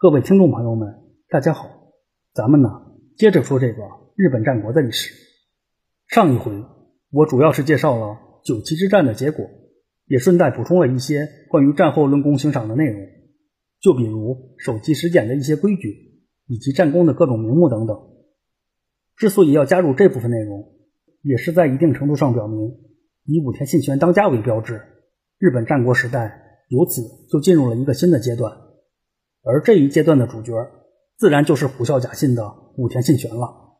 各位听众朋友们，大家好，咱们呢接着说这个日本战国的历史。上一回我主要是介绍了九七之战的结果，也顺带补充了一些关于战后论功行赏的内容，就比如手机实践的一些规矩，以及战功的各种名目等等。之所以要加入这部分内容，也是在一定程度上表明，以武田信玄当家为标志，日本战国时代由此就进入了一个新的阶段。而这一阶段的主角，自然就是虎啸假信的武田信玄了。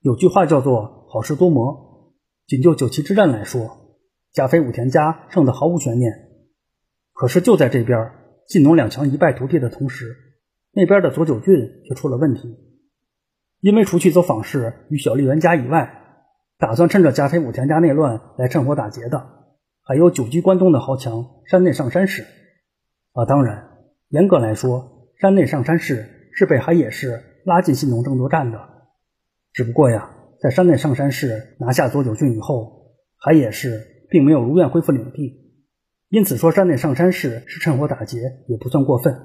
有句话叫做“好事多磨”，仅就九旗之战来说，加菲武田家胜得毫无悬念。可是就在这边信浓两强一败涂地的同时，那边的佐久郡却出了问题。因为除去走访氏与小笠原家以外，打算趁着加菲武田家内乱来趁火打劫的，还有久居关东的豪强山内上山氏。啊，当然。严格来说，山内上山市是被海野市拉进信浓争夺战的。只不过呀，在山内上山市拿下佐久郡以后，海野市并没有如愿恢复领地，因此说山内上山市是趁火打劫也不算过分。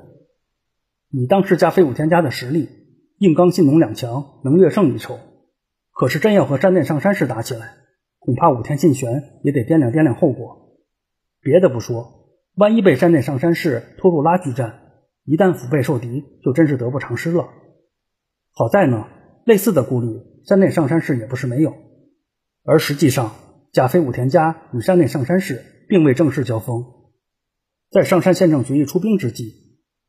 以当时加飞武天家的实力，硬刚信浓两强能略胜一筹。可是真要和山内上山市打起来，恐怕武田信玄也得掂量掂量后果。别的不说。万一被山内上山氏拖入拉锯战，一旦腹背受敌，就真是得不偿失了。好在呢，类似的顾虑，山内上山氏也不是没有。而实际上，甲斐武田家与山内上山氏并未正式交锋。在上山县政决议出兵之际，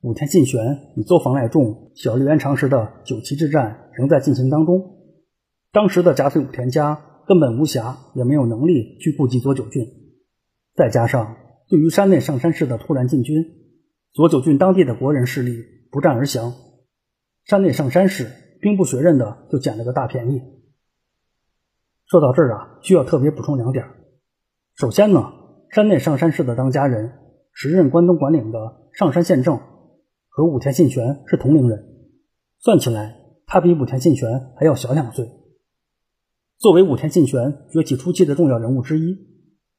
武田信玄与邹房赖重、小笠原长时的九旗之战仍在进行当中。当时的甲斐武田家根本无暇，也没有能力去顾及佐久郡，再加上。对于山内上山氏的突然进军，佐久郡当地的国人势力不战而降，山内上山氏兵不血刃的就捡了个大便宜。说到这儿啊，需要特别补充两点。首先呢，山内上山氏的当家人，时任关东管领的上山县政，和武田信玄是同龄人，算起来他比武田信玄还要小两岁。作为武田信玄崛起初期的重要人物之一。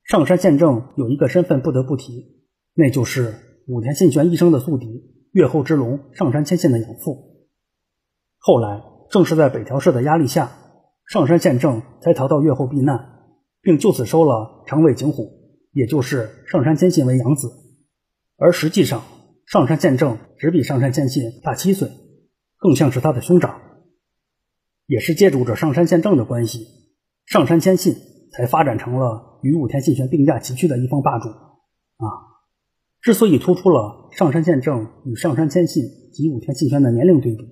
上山县政有一个身份不得不提，那就是武田信玄一生的宿敌越后之龙上山谦信的养父。后来正是在北条氏的压力下，上山县政才逃到越后避难，并就此收了长尾景虎，也就是上山谦信为养子。而实际上，上山县政只比上山谦信大七岁，更像是他的兄长。也是借助着上山县政的关系，上山谦信才发展成了。与武田信玄并驾齐驱的一方霸主啊！之所以突出了上杉县政与上杉谦信及武田信玄的年龄对比，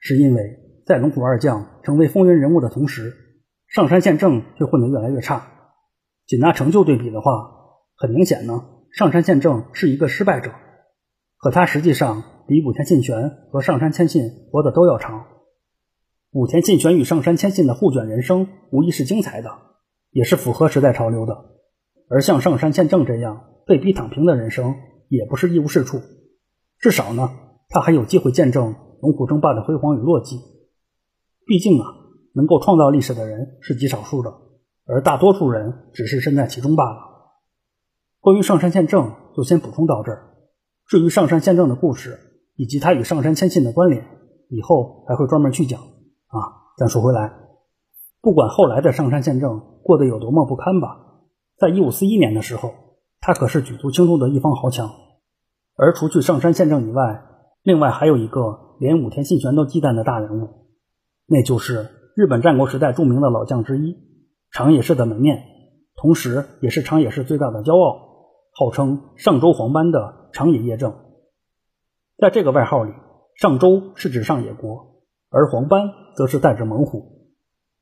是因为在龙虎二将成为风云人物的同时，上杉县政却混得越来越差。仅拿成就对比的话，很明显呢，上杉县政是一个失败者。可他实际上比武田信玄和上杉谦信活得都要长。武田信玄与上杉谦信的互卷人生，无疑是精彩的。也是符合时代潮流的，而像上山宪政这样被逼躺平的人生，也不是一无是处。至少呢，他还有机会见证龙虎争霸的辉煌与落寂。毕竟啊，能够创造历史的人是极少数的，而大多数人只是身在其中罢了。关于上山宪政，就先补充到这儿。至于上山宪政的故事以及他与上山谦信的关联，以后还会专门去讲。啊，再说回来。不管后来的上山宪政过得有多么不堪吧，在一五四一年的时候，他可是举足轻重的一方豪强。而除去上山宪政以外，另外还有一个连武田信玄都忌惮的大人物，那就是日本战国时代著名的老将之一长野氏的门面，同时也是长野氏最大的骄傲，号称上州黄斑的长野叶政。在这个外号里，上州是指上野国，而黄斑则是代指猛虎。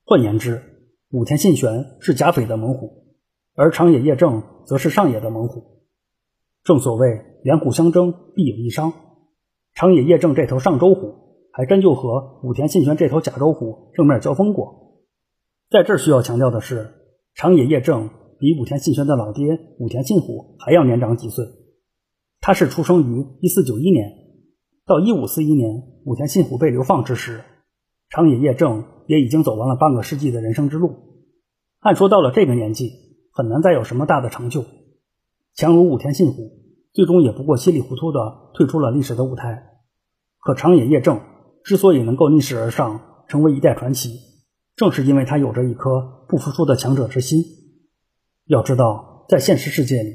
换言之，武田信玄是甲斐的猛虎，而长野叶正则是上野的猛虎。正所谓两虎相争，必有一伤。长野叶正这头上州虎，还真就和武田信玄这头甲州虎正面交锋过。在这需要强调的是，长野叶正比武田信玄的老爹武田信虎还要年长几岁。他是出生于一四九一年，到一五四一年武田信虎被流放之时。长野叶正也已经走完了半个世纪的人生之路，按说到了这个年纪，很难再有什么大的成就。强如武田信虎，最终也不过稀里糊涂的退出了历史的舞台。可长野叶正之所以能够逆势而上，成为一代传奇，正是因为他有着一颗不服输的强者之心。要知道，在现实世界里，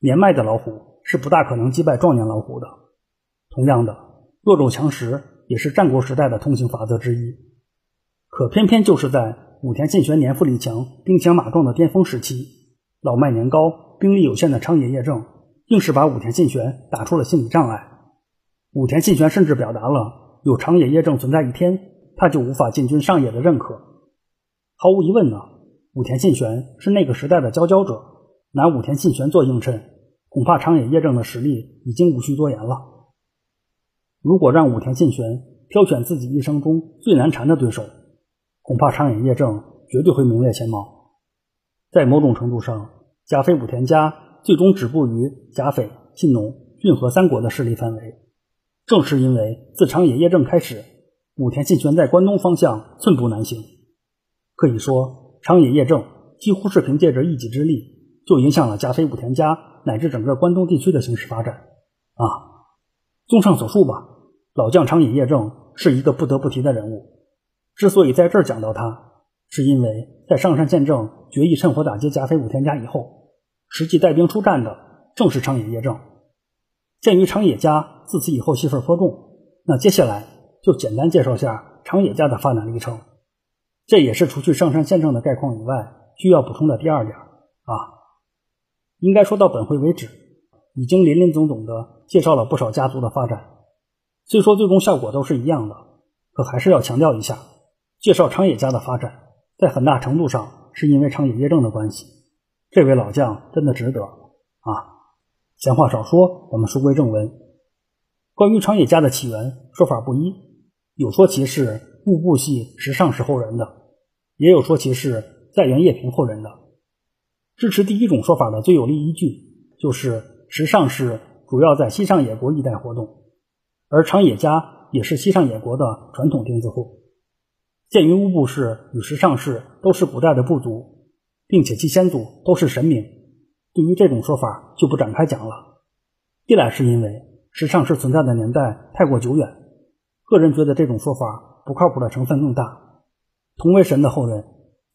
年迈的老虎是不大可能击败壮年老虎的。同样的，弱肉强食也是战国时代的通行法则之一。可偏偏就是在武田信玄年富力强、兵强马壮的巅峰时期，老迈年高、兵力有限的长野叶正，硬是把武田信玄打出了心理障碍。武田信玄甚至表达了有长野叶正存在一天，他就无法进军上野的认可。毫无疑问呢，武田信玄是那个时代的佼佼者。拿武田信玄做映衬，恐怕长野叶正的实力已经无需多言了。如果让武田信玄挑选自己一生中最难缠的对手，恐怕长野叶正绝对会名列前茅。在某种程度上，甲斐武田家最终止步于甲斐、信浓、骏河三国的势力范围。正是因为自长野叶正开始，武田信玄在关东方向寸步难行。可以说，长野叶正几乎是凭借着一己之力。就影响了甲斐武田家乃至整个关东地区的形势发展啊！综上所述吧，老将长野叶正是一个不得不提的人物。之所以在这儿讲到他，是因为在上杉宪政决意趁火打劫加菲武田家以后，实际带兵出战的正是长野叶正。鉴于长野家自此以后戏份颇重，那接下来就简单介绍下长野家的发展历程。这也是除去上杉宪政的概况以外需要补充的第二点啊。应该说到本回为止，已经林林总总的介绍了不少家族的发展。虽说最终效果都是一样的，可还是要强调一下，介绍长野家的发展，在很大程度上是因为长野叶正的关系。这位老将真的值得啊！闲话少说，我们书归正文。关于长野家的起源，说法不一，有说其是物部系石上氏后人的，也有说其是在原叶平后人的。支持第一种说法的最有力依据，就是石上氏主要在西上野国一带活动，而长野家也是西上野国的传统钉子户。鉴于乌部氏与石上氏都是古代的部族，并且其先祖都是神明，对于这种说法就不展开讲了。一来是因为石上氏存在的年代太过久远，个人觉得这种说法不靠谱的成分更大。同为神的后人，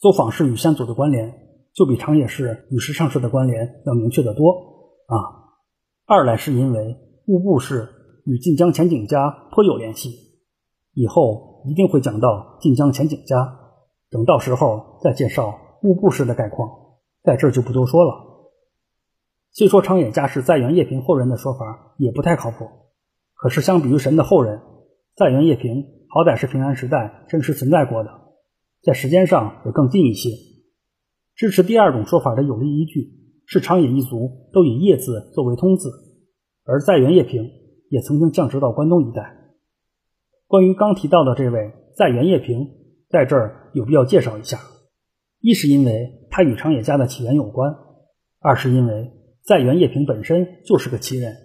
走访氏与先祖的关联。就比长野氏与石上氏的关联要明确得多啊。二来是因为务部氏与晋江前景家颇有联系，以后一定会讲到晋江前景家，等到时候再介绍幕布氏的概况，在这就不多说了。虽说长野家是在原叶平后人的说法也不太靠谱，可是相比于神的后人，在原叶平好歹是平安时代真实存在过的，在时间上也更近一些。支持第二种说法的有力依据是长野一族都以叶字作为通字，而在原叶平也曾经降职到关东一带。关于刚提到的这位在原叶平，在这儿有必要介绍一下：一是因为他与长野家的起源有关；二是因为在原叶平本身就是个奇人。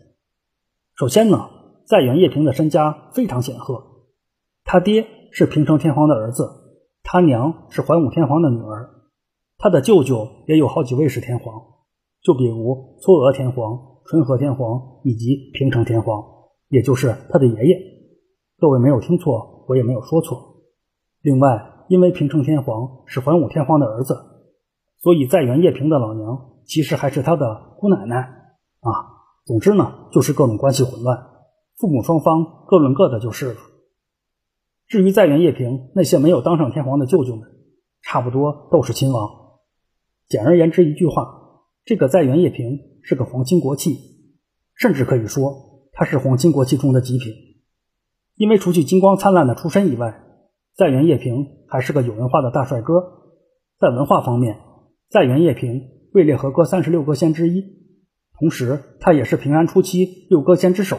首先呢，在原叶平的身家非常显赫，他爹是平城天皇的儿子，他娘是桓武天皇的女儿。他的舅舅也有好几位是天皇，就比如嵯峨天皇、纯和天皇以及平城天皇，也就是他的爷爷。各位没有听错，我也没有说错。另外，因为平城天皇是桓武天皇的儿子，所以在原叶平的老娘其实还是他的姑奶奶啊。总之呢，就是各种关系混乱，父母双方各论各的就是了。至于在原叶平那些没有当上天皇的舅舅们，差不多都是亲王。简而言之，一句话，这个在原叶平是个皇亲国戚，甚至可以说他是皇亲国戚中的极品。因为除去金光灿烂的出身以外，在原叶平还是个有文化的大帅哥。在文化方面，在原叶平位列和歌三十六歌仙之一，同时他也是平安初期六歌仙之首。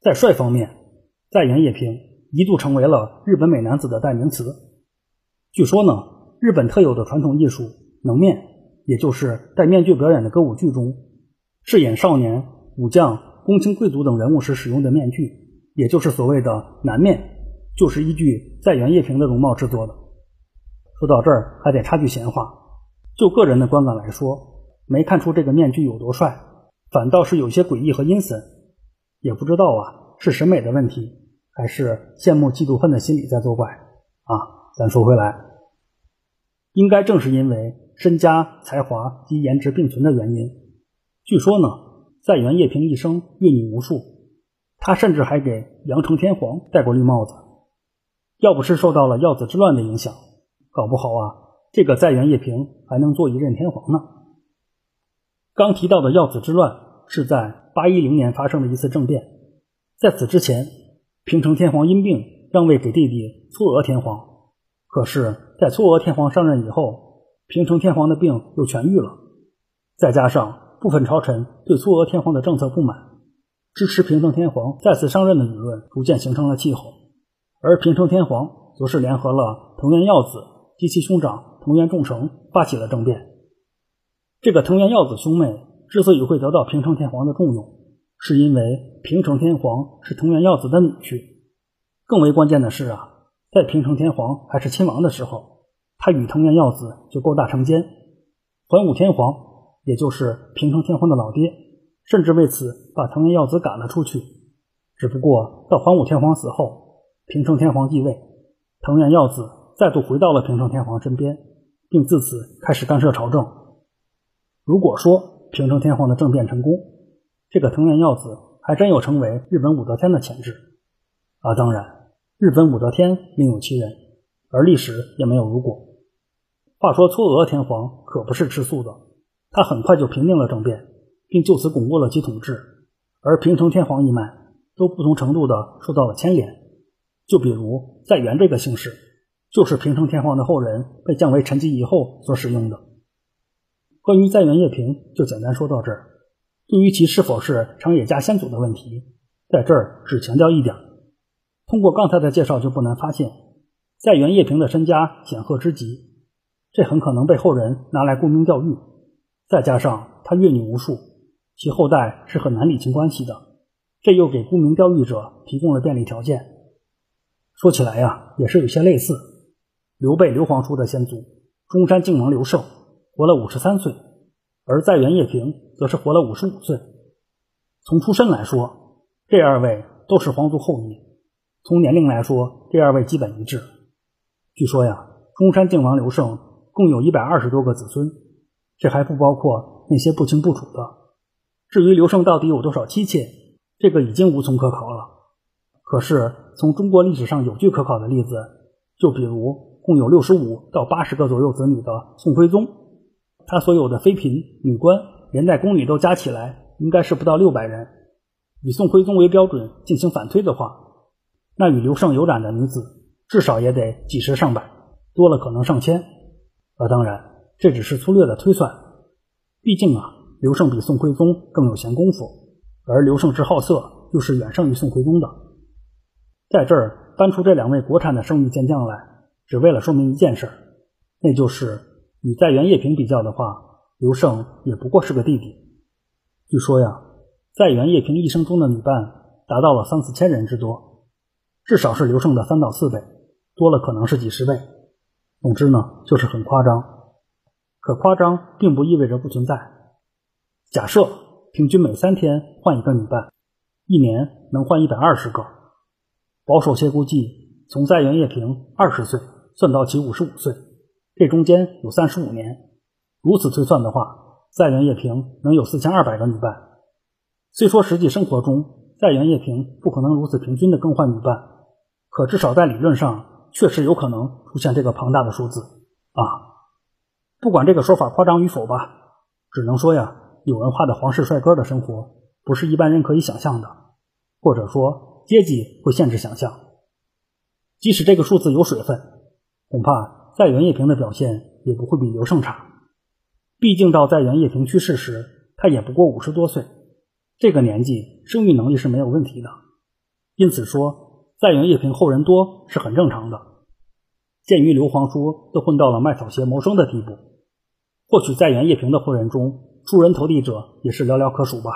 在帅方面，在原叶平一度成为了日本美男子的代名词。据说呢，日本特有的传统艺术。能面，也就是戴面具表演的歌舞剧中，饰演少年、武将、公卿贵族等人物时使用的面具，也就是所谓的男面，就是依据在原叶平的容貌制作的。说到这儿，还得插句闲话，就个人的观感来说，没看出这个面具有多帅，反倒是有些诡异和阴森。也不知道啊，是审美的问题，还是羡慕嫉妒恨的心理在作怪啊？咱说回来，应该正是因为身家、才华及颜值并存的原因。据说呢，在原叶平一生阅女无数，他甚至还给阳城天皇戴过绿帽子。要不是受到了耀子之乱的影响，搞不好啊，这个在元叶平还能做一任天皇呢。刚提到的耀子之乱是在八一零年发生的一次政变，在此之前，平城天皇因病让位给弟弟嵯峨天皇。可是，在嵯峨天皇上任以后，平城天皇的病又痊愈了，再加上部分朝臣对嵯峨天皇的政策不满，支持平成天皇再次上任的舆论逐渐形成了气候。而平成天皇则是联合了藤原耀子及其兄长藤原重成，发起了政变。这个藤原耀子兄妹之所以会得到平成天皇的重用，是因为平成天皇是藤原耀子的女婿。更为关键的是啊，在平成天皇还是亲王的时候，他与藤原耀子就勾搭成奸。桓武天皇，也就是平成天皇的老爹，甚至为此把藤原耀子赶了出去。只不过到桓武天皇死后，平成天皇继位，藤原耀子再度回到了平成天皇身边，并自此开始干涉朝政。如果说平成天皇的政变成功，这个藤原耀子还真有成为日本武则天的潜质啊！当然，日本武则天另有其人，而历史也没有如果。话说嵯峨天皇可不是吃素的，他很快就平定了政变，并就此巩固了其统治。而平城天皇一脉都不同程度的受到了牵连。就比如在元这个姓氏，就是平城天皇的后人被降为臣级以后所使用的。关于在元叶平，就简单说到这儿。对于其是否是长野家先祖的问题，在这儿只强调一点：通过刚才的介绍，就不难发现，在元叶平的身家显赫之极，这很可能被后人拿来沽名钓誉。再加上他阅女无数，其后代是很难理清关系的，这又给沽名钓誉者提供了便利条件。说起来呀，也是有些类似刘备刘皇叔的先祖中山靖王刘胜。活了五十三岁，而在元叶平则是活了五十五岁。从出身来说，这二位都是皇族后裔；从年龄来说，这二位基本一致。据说呀，中山靖王刘胜共有一百二十多个子孙，这还不包括那些不清不楚的。至于刘胜到底有多少妻妾，这个已经无从可考了。可是从中国历史上有据可考的例子，就比如共有六十五到八十个左右子女的宋徽宗。他所有的妃嫔、女官、连带宫女都加起来，应该是不到六百人。以宋徽宗为标准进行反推的话，那与刘胜有染的女子，至少也得几十上百，多了可能上千。啊，当然，这只是粗略的推算。毕竟啊，刘胜比宋徽宗更有闲工夫，而刘胜之好色又是远胜于宋徽宗的。在这儿搬出这两位国产的生育健将来，只为了说明一件事，那就是。与在原叶平比较的话，刘胜也不过是个弟弟。据说呀，在原叶平一生中的女伴达到了三四千人之多，至少是刘胜的三到四倍，多了可能是几十倍。总之呢，就是很夸张。可夸张并不意味着不存在。假设平均每三天换一个女伴，一年能换一百二十个。保守些估计，从在元叶平二十岁算到其五十五岁。这中间有三十五年，如此推算的话，在元叶平能有四千二百个女伴。虽说实际生活中在元叶平不可能如此平均的更换女伴，可至少在理论上确实有可能出现这个庞大的数字啊！不管这个说法夸张与否吧，只能说呀，有文化的皇室帅哥的生活不是一般人可以想象的，或者说阶级会限制想象。即使这个数字有水分，恐怕。在元叶平的表现也不会比刘胜差，毕竟到在元叶平去世时，他也不过五十多岁，这个年纪生育能力是没有问题的。因此说，在元叶平后人多是很正常的。鉴于刘皇叔都混到了卖草鞋谋生的地步，或许在元叶平的后人中出人头地者也是寥寥可数吧。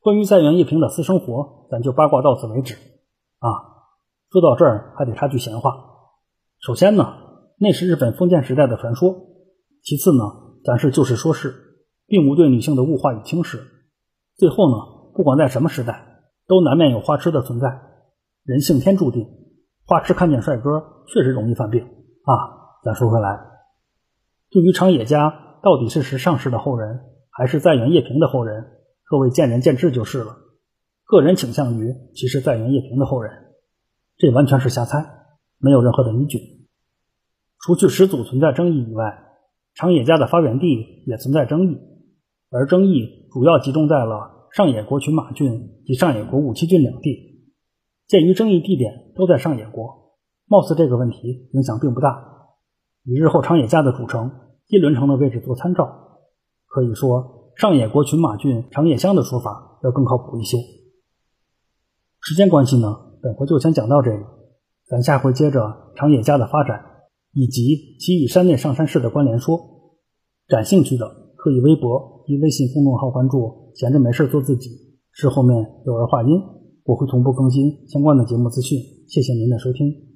关于在原叶平的私生活，咱就八卦到此为止啊。说到这儿还得插句闲话，首先呢。那是日本封建时代的传说。其次呢，咱是就事说事，并无对女性的物化与轻视。最后呢，不管在什么时代，都难免有花痴的存在。人性天注定，花痴看见帅哥确实容易犯病啊。咱说回来，对于长野家到底是石上氏的后人，还是在原叶平的后人，各位见仁见智就是了。个人倾向于其实在原叶平的后人，这完全是瞎猜，没有任何的依据。除去始祖存在争议以外，长野家的发源地也存在争议，而争议主要集中在了上野国群马郡及上野国武七郡两地。鉴于争议地点都在上野国，貌似这个问题影响并不大。以日后长野家的组成、一轮城的位置做参照，可以说上野国群马郡长野乡的说法要更靠谱一些。时间关系呢，本回就先讲到这里，咱下回接着长野家的发展以及其与山内上山氏的关联说。感兴趣的可以微博及微信公众号关注“闲着没事做自己”，是后面有儿化音。我会同步更新相关的节目资讯，谢谢您的收听。